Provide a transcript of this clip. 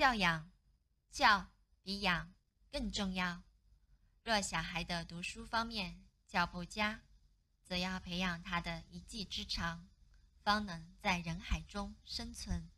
教养教比养更重要。若小孩的读书方面教不佳则要培养他的一技之长方能在人海中生存。